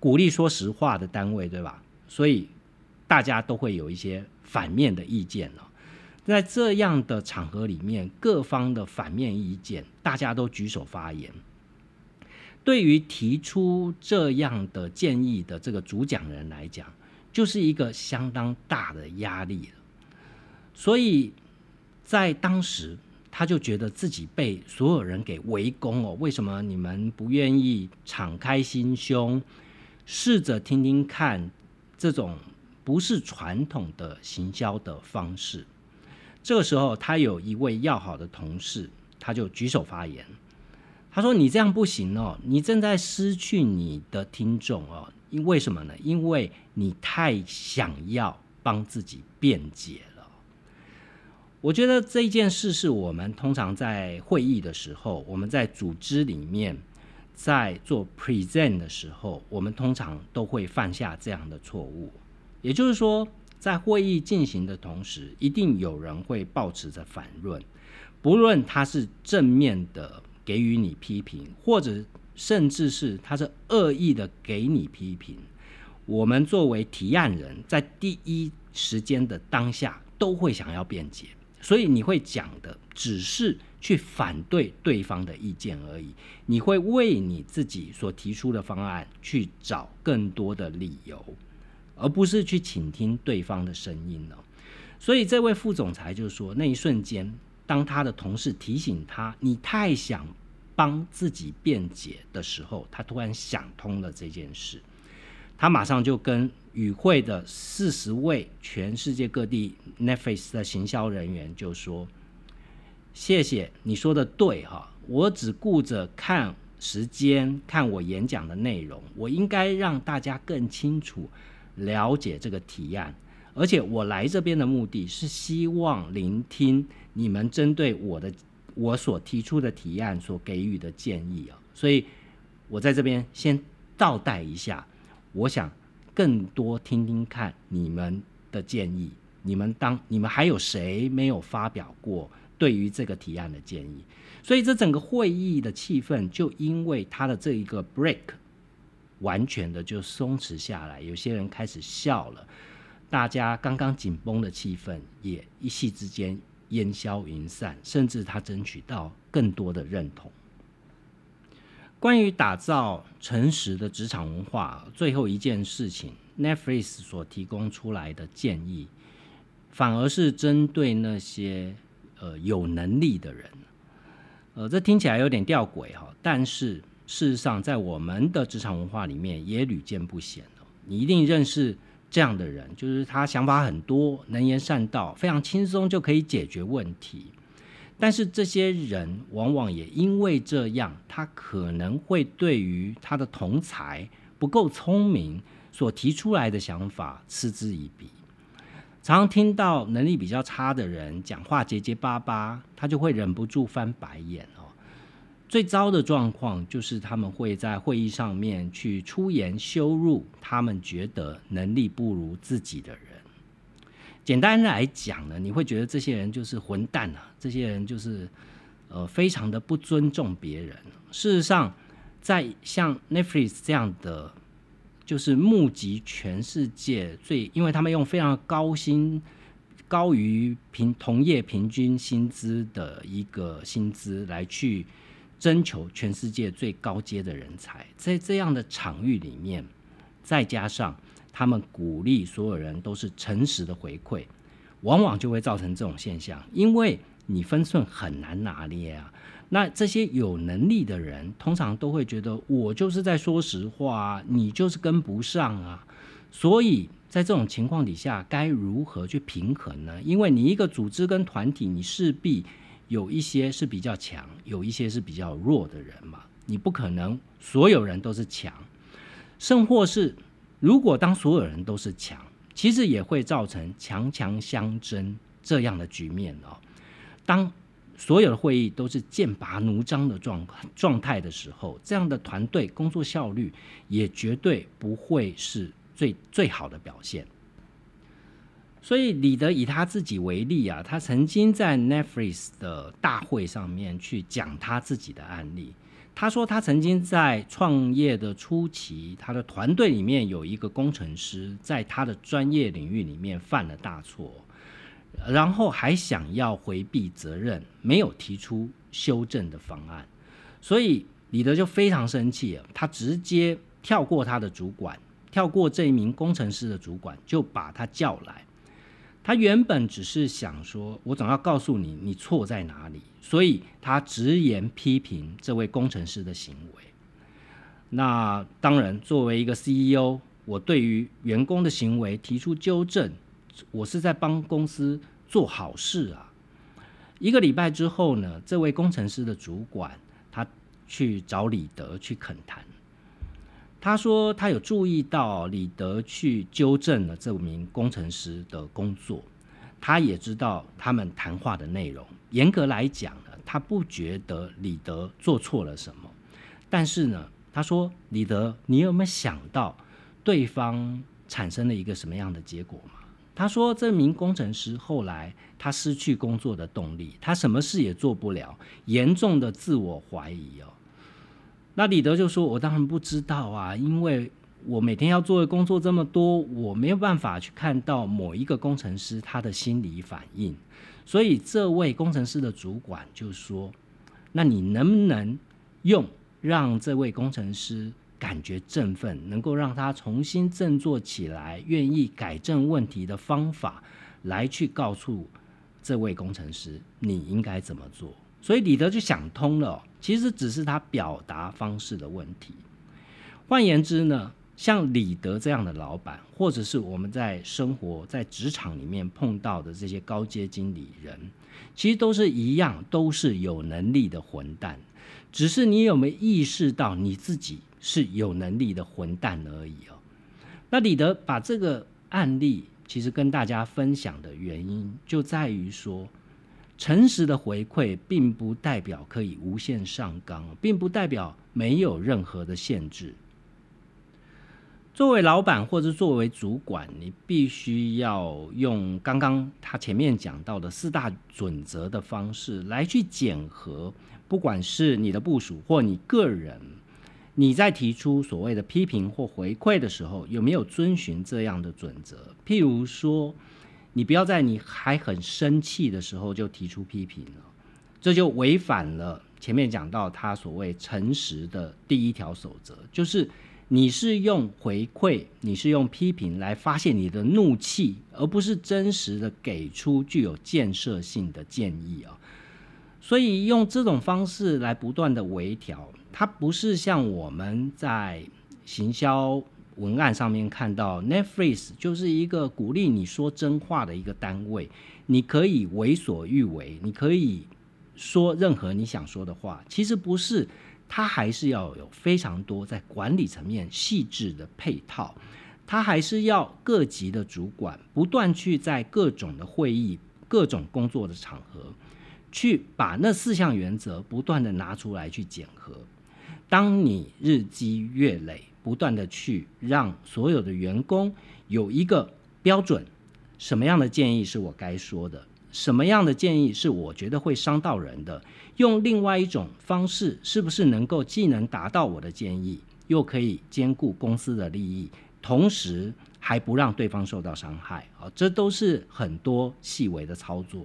鼓励说实话的单位，对吧？所以大家都会有一些反面的意见了。在这样的场合里面，各方的反面意见，大家都举手发言。对于提出这样的建议的这个主讲人来讲，就是一个相当大的压力了。所以在当时，他就觉得自己被所有人给围攻哦。为什么你们不愿意敞开心胸，试着听听看这种不是传统的行销的方式？这个时候，他有一位要好的同事，他就举手发言。他说：“你这样不行哦，你正在失去你的听众哦。因为什么呢？因为你太想要帮自己辩解。”我觉得这件事是我们通常在会议的时候，我们在组织里面在做 present 的时候，我们通常都会犯下这样的错误。也就是说，在会议进行的同时，一定有人会保持着反论，不论他是正面的给予你批评，或者甚至是他是恶意的给你批评，我们作为提案人，在第一时间的当下，都会想要辩解。所以你会讲的只是去反对对方的意见而已，你会为你自己所提出的方案去找更多的理由，而不是去倾听对方的声音呢。所以这位副总裁就说，那一瞬间，当他的同事提醒他你太想帮自己辩解的时候，他突然想通了这件事，他马上就跟。与会的四十位全世界各地 Netflix 的行销人员就说：“谢谢你说的对哈，我只顾着看时间，看我演讲的内容，我应该让大家更清楚了解这个提案。而且我来这边的目的是希望聆听你们针对我的我所提出的提案所给予的建议啊。所以，我在这边先倒带一下，我想。”更多听听看你们的建议，你们当你们还有谁没有发表过对于这个提案的建议？所以这整个会议的气氛就因为他的这一个 break，完全的就松弛下来。有些人开始笑了，大家刚刚紧绷的气氛也一夕之间烟消云散，甚至他争取到更多的认同。关于打造诚实的职场文化，最后一件事情，Netflix 所提供出来的建议，反而是针对那些呃有能力的人。呃，这听起来有点吊诡哈，但是事实上，在我们的职场文化里面也屡见不鲜你一定认识这样的人，就是他想法很多，能言善道，非常轻松就可以解决问题。但是这些人往往也因为这样，他可能会对于他的同才不够聪明所提出来的想法嗤之以鼻。常常听到能力比较差的人讲话结结巴巴，他就会忍不住翻白眼哦。最糟的状况就是他们会在会议上面去出言羞辱他们觉得能力不如自己的人。简单来讲呢，你会觉得这些人就是混蛋啊！这些人就是呃，非常的不尊重别人。事实上，在像 Netflix 这样的，就是募集全世界最，因为他们用非常高薪、高于平同业平均薪资的一个薪资来去征求全世界最高阶的人才，在这样的场域里面，再加上。他们鼓励所有人都是诚实的回馈，往往就会造成这种现象，因为你分寸很难拿捏啊。那这些有能力的人，通常都会觉得我就是在说实话，你就是跟不上啊。所以在这种情况底下，该如何去平衡呢？因为你一个组织跟团体，你势必有一些是比较强，有一些是比较弱的人嘛。你不可能所有人都是强，甚或是如果当所有人都是强，其实也会造成强强相争这样的局面哦。当所有的会议都是剑拔弩张的状状态的时候，这样的团队工作效率也绝对不会是最最好的表现。所以李德以他自己为例啊，他曾经在 Netflix 的大会上面去讲他自己的案例。他说他曾经在创业的初期，他的团队里面有一个工程师在他的专业领域里面犯了大错，然后还想要回避责任，没有提出修正的方案。所以李德就非常生气，他直接跳过他的主管，跳过这一名工程师的主管，就把他叫来。他原本只是想说，我总要告诉你，你错在哪里，所以他直言批评这位工程师的行为。那当然，作为一个 CEO，我对于员工的行为提出纠正，我是在帮公司做好事啊。一个礼拜之后呢，这位工程师的主管他去找李德去恳谈。他说，他有注意到李德去纠正了这名工程师的工作，他也知道他们谈话的内容。严格来讲呢，他不觉得李德做错了什么。但是呢，他说：“李德，你有没有想到对方产生了一个什么样的结果吗？”他说：“这名工程师后来他失去工作的动力，他什么事也做不了，严重的自我怀疑哦。”那李德就说：“我当然不知道啊，因为我每天要做的工作这么多，我没有办法去看到某一个工程师他的心理反应。所以这位工程师的主管就说：‘那你能不能用让这位工程师感觉振奋，能够让他重新振作起来，愿意改正问题的方法，来去告诉这位工程师你应该怎么做？’所以李德就想通了。”其实只是他表达方式的问题。换言之呢，像李德这样的老板，或者是我们在生活在职场里面碰到的这些高阶经理人，其实都是一样，都是有能力的混蛋。只是你有没有意识到你自己是有能力的混蛋而已哦？那李德把这个案例其实跟大家分享的原因，就在于说。诚实的回馈并不代表可以无限上纲，并不代表没有任何的限制。作为老板或者作为主管，你必须要用刚刚他前面讲到的四大准则的方式来去检核，不管是你的部署或你个人，你在提出所谓的批评或回馈的时候，有没有遵循这样的准则？譬如说。你不要在你还很生气的时候就提出批评了，这就违反了前面讲到他所谓诚实的第一条守则，就是你是用回馈，你是用批评来发泄你的怒气，而不是真实的给出具有建设性的建议啊。所以用这种方式来不断的微调，它不是像我们在行销。文案上面看到 Netflix 就是一个鼓励你说真话的一个单位，你可以为所欲为，你可以说任何你想说的话。其实不是，它还是要有非常多在管理层面细致的配套，它还是要各级的主管不断去在各种的会议、各种工作的场合，去把那四项原则不断的拿出来去检核。当你日积月累。不断的去让所有的员工有一个标准，什么样的建议是我该说的，什么样的建议是我觉得会伤到人的，用另外一种方式，是不是能够既能达到我的建议，又可以兼顾公司的利益，同时还不让对方受到伤害？啊，这都是很多细微的操作。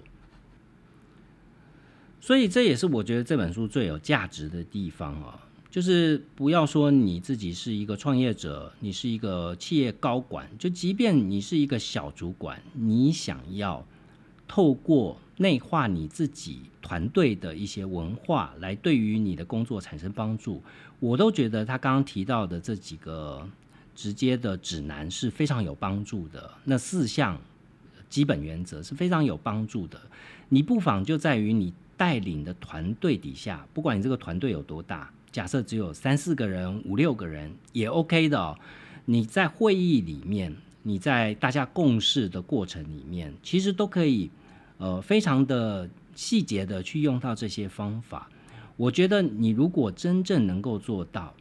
所以这也是我觉得这本书最有价值的地方啊。就是不要说你自己是一个创业者，你是一个企业高管，就即便你是一个小主管，你想要透过内化你自己团队的一些文化，来对于你的工作产生帮助，我都觉得他刚刚提到的这几个直接的指南是非常有帮助的。那四项基本原则是非常有帮助的，你不妨就在于你带领的团队底下，不管你这个团队有多大，假设只有三四个人、五六个人也 OK 的哦。你在会议里面，你在大家共事的过程里面，其实都可以呃非常的细节的去用到这些方法。我觉得你如果真正能够做到，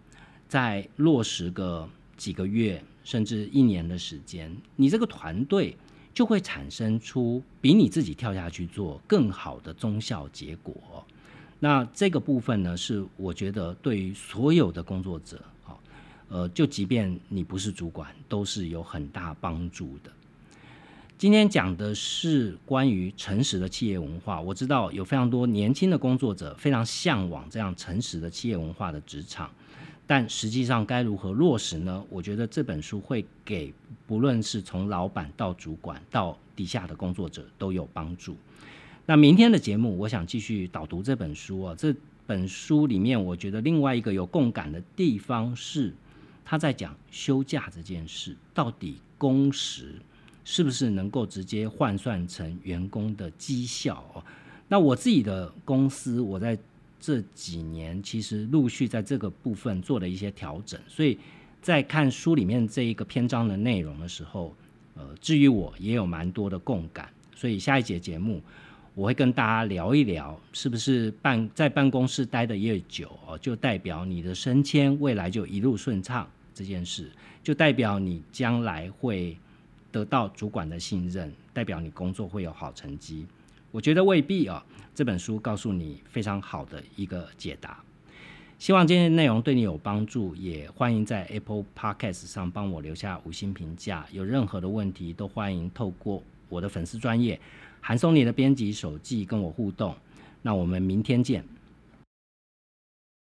在落实个几个月甚至一年的时间，你这个团队。就会产生出比你自己跳下去做更好的中效结果。那这个部分呢，是我觉得对于所有的工作者，啊，呃，就即便你不是主管，都是有很大帮助的。今天讲的是关于诚实的企业文化。我知道有非常多年轻的工作者非常向往这样诚实的企业文化的职场。但实际上该如何落实呢？我觉得这本书会给不论是从老板到主管到底下的工作者都有帮助。那明天的节目，我想继续导读这本书啊。这本书里面，我觉得另外一个有共感的地方是，他在讲休假这件事，到底工时是不是能够直接换算成员工的绩效哦？那我自己的公司，我在。这几年其实陆续在这个部分做了一些调整，所以在看书里面这一个篇章的内容的时候，呃，至于我也有蛮多的共感，所以下一节节目我会跟大家聊一聊，是不是办在办公室待的越久哦，就代表你的升迁未来就一路顺畅这件事，就代表你将来会得到主管的信任，代表你工作会有好成绩。我觉得未必哦，这本书告诉你非常好的一个解答。希望今天的内容对你有帮助，也欢迎在 Apple Podcast 上帮我留下五星评价。有任何的问题，都欢迎透过我的粉丝专业韩松林的编辑手记跟我互动。那我们明天见。